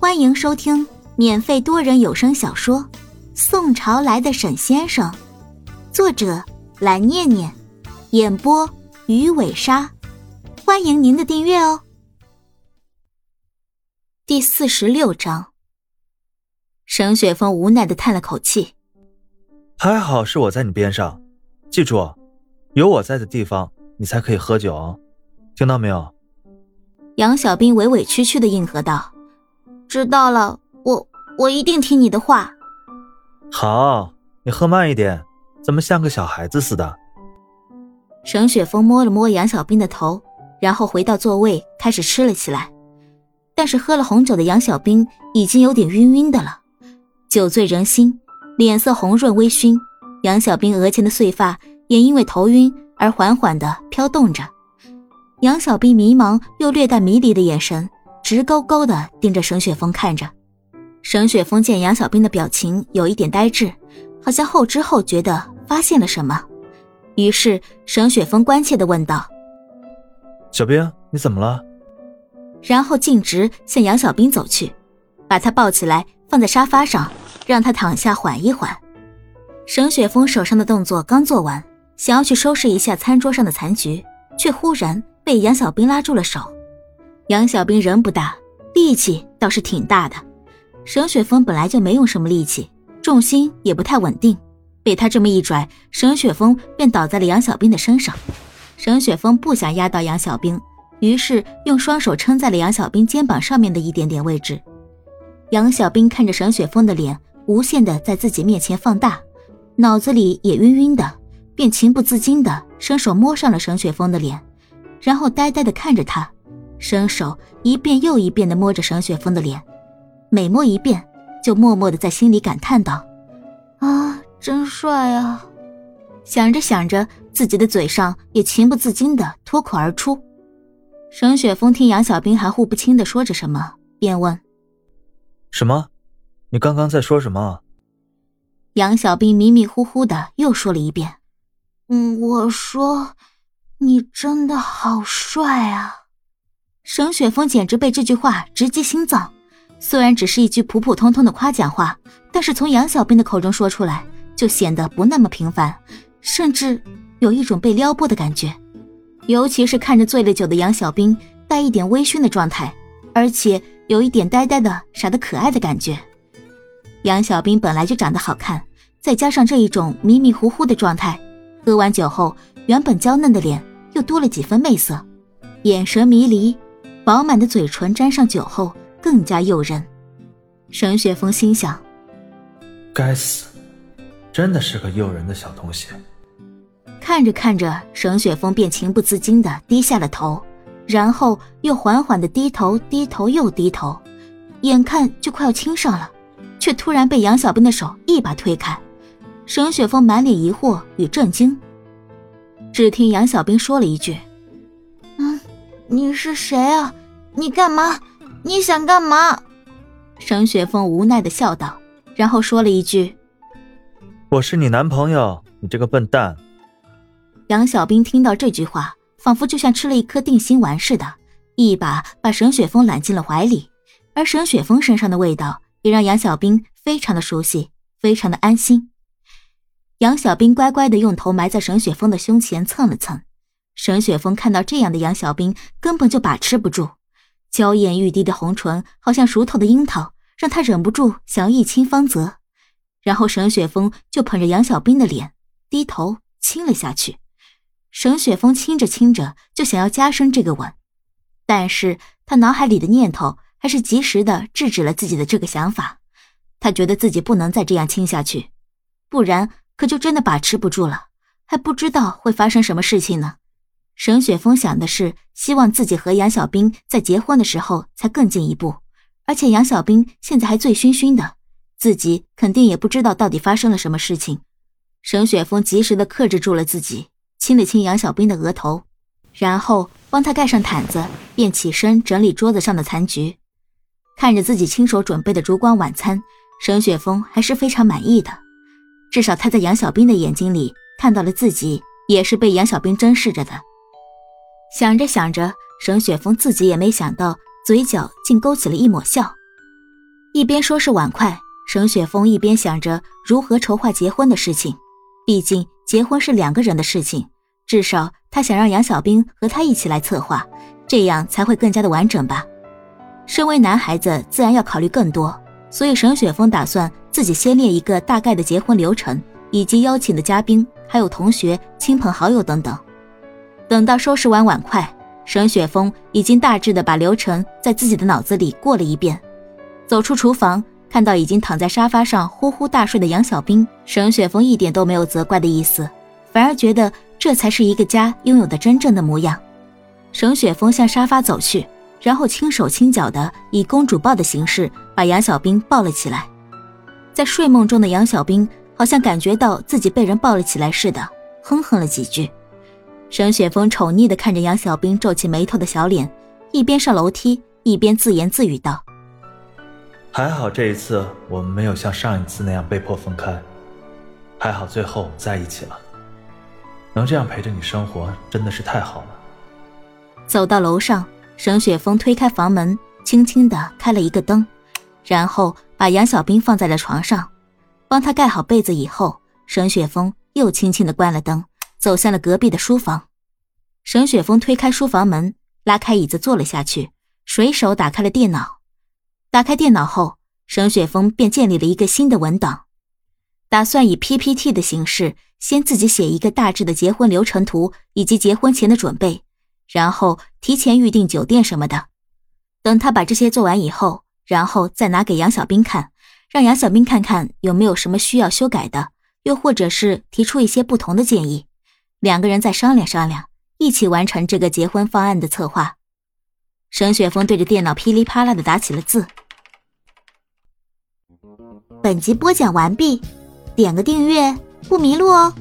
欢迎收听免费多人有声小说《宋朝来的沈先生》，作者蓝念念，演播鱼尾鲨。欢迎您的订阅哦。第四十六章，沈雪峰无奈的叹了口气：“还好是我在你边上，记住，有我在的地方，你才可以喝酒，听到没有？”杨小兵委委屈屈的应和道：“知道了，我我一定听你的话。”好，你喝慢一点，怎么像个小孩子似的？沈雪峰摸了摸杨小兵的头，然后回到座位开始吃了起来。但是喝了红酒的杨小兵已经有点晕晕的了，酒醉人心，脸色红润微醺。杨小兵额前的碎发也因为头晕而缓缓的飘动着。杨小兵迷茫又略带迷离的眼神，直勾勾的盯着沈雪峰看着。沈雪峰见杨小兵的表情有一点呆滞，好像后知后觉的发现了什么，于是沈雪峰关切的问道：“小兵，你怎么了？”然后径直向杨小兵走去，把他抱起来放在沙发上，让他躺下缓一缓。沈雪峰手上的动作刚做完，想要去收拾一下餐桌上的残局，却忽然。被杨小兵拉住了手，杨小兵人不大，力气倒是挺大的。沈雪峰本来就没用什么力气，重心也不太稳定，被他这么一拽，沈雪峰便倒在了杨小兵的身上。沈雪峰不想压到杨小兵，于是用双手撑在了杨小兵肩膀上面的一点点位置。杨小兵看着沈雪峰的脸无限的在自己面前放大，脑子里也晕晕的，便情不自禁的伸手摸上了沈雪峰的脸。然后呆呆的看着他，伸手一遍又一遍的摸着沈雪峰的脸，每摸一遍，就默默的在心里感叹道：“啊，真帅啊！”想着想着，自己的嘴上也情不自禁的脱口而出。沈雪峰听杨小兵含糊不清的说着什么，便问：“什么？你刚刚在说什么？”杨小兵迷迷糊糊的又说了一遍：“嗯，我说。”你真的好帅啊！沈雪峰简直被这句话直击心脏。虽然只是一句普普通通的夸奖话，但是从杨小兵的口中说出来，就显得不那么平凡，甚至有一种被撩拨的感觉。尤其是看着醉了酒的杨小兵，带一点微醺的状态，而且有一点呆呆的、傻的可爱的感觉。杨小兵本来就长得好看，再加上这一种迷迷糊糊的状态，喝完酒后原本娇嫩的脸。又多了几分媚色，眼神迷离，饱满的嘴唇沾上酒后更加诱人。沈雪峰心想：该死，真的是个诱人的小东西。看着看着，沈雪峰便情不自禁的低下了头，然后又缓缓的低头，低头又低头，眼看就快要亲上了，却突然被杨小兵的手一把推开。沈雪峰满脸疑惑与震惊。只听杨小兵说了一句：“嗯，你是谁啊？你干嘛？你想干嘛？”沈雪峰无奈的笑道，然后说了一句：“我是你男朋友，你这个笨蛋。”杨小兵听到这句话，仿佛就像吃了一颗定心丸似的，一把把沈雪峰揽进了怀里，而沈雪峰身上的味道也让杨小兵非常的熟悉，非常的安心。杨小兵乖乖的用头埋在沈雪峰的胸前蹭了蹭，沈雪峰看到这样的杨小兵，根本就把持不住，娇艳欲滴的红唇好像熟透的樱桃，让他忍不住想要一亲芳泽。然后沈雪峰就捧着杨小兵的脸，低头亲了下去。沈雪峰亲着亲着就想要加深这个吻，但是他脑海里的念头还是及时的制止了自己的这个想法。他觉得自己不能再这样亲下去，不然。可就真的把持不住了，还不知道会发生什么事情呢。沈雪峰想的是，希望自己和杨小兵在结婚的时候才更进一步，而且杨小兵现在还醉醺醺的，自己肯定也不知道到底发生了什么事情。沈雪峰及时的克制住了自己，亲了亲杨小兵的额头，然后帮他盖上毯子，便起身整理桌子上的残局。看着自己亲手准备的烛光晚餐，沈雪峰还是非常满意的。至少他在杨小兵的眼睛里看到了自己，也是被杨小兵珍视着的。想着想着，沈雪峰自己也没想到，嘴角竟勾起了一抹笑。一边收拾碗筷，沈雪峰一边想着如何筹划结婚的事情。毕竟结婚是两个人的事情，至少他想让杨小兵和他一起来策划，这样才会更加的完整吧。身为男孩子，自然要考虑更多，所以沈雪峰打算自己先列一个大概的结婚流程，以及邀请的嘉宾，还有同学、亲朋好友等等。等到收拾完碗筷，沈雪峰已经大致的把流程在自己的脑子里过了一遍。走出厨房，看到已经躺在沙发上呼呼大睡的杨小兵，沈雪峰一点都没有责怪的意思，反而觉得这才是一个家拥有的真正的模样。沈雪峰向沙发走去，然后轻手轻脚的以公主抱的形式把杨小兵抱了起来。在睡梦中的杨小兵好像感觉到自己被人抱了起来似的，哼哼了几句。沈雪峰宠溺的看着杨小兵皱起眉头的小脸，一边上楼梯一边自言自语道。还好这一次我们没有像上一次那样被迫分开，还好最后在一起了。能这样陪着你生活真的是太好了。走到楼上，沈雪峰推开房门，轻轻的开了一个灯，然后把杨小兵放在了床上，帮他盖好被子以后，沈雪峰又轻轻的关了灯，走向了隔壁的书房。沈雪峰推开书房门，拉开椅子坐了下去，随手打开了电脑。打开电脑后，沈雪峰便建立了一个新的文档，打算以 PPT 的形式先自己写一个大致的结婚流程图以及结婚前的准备，然后提前预订酒店什么的。等他把这些做完以后，然后再拿给杨小兵看，让杨小兵看看有没有什么需要修改的，又或者是提出一些不同的建议，两个人再商量商量，一起完成这个结婚方案的策划。沈雪峰对着电脑噼里啪啦的打起了字。本集播讲完毕，点个订阅不迷路哦。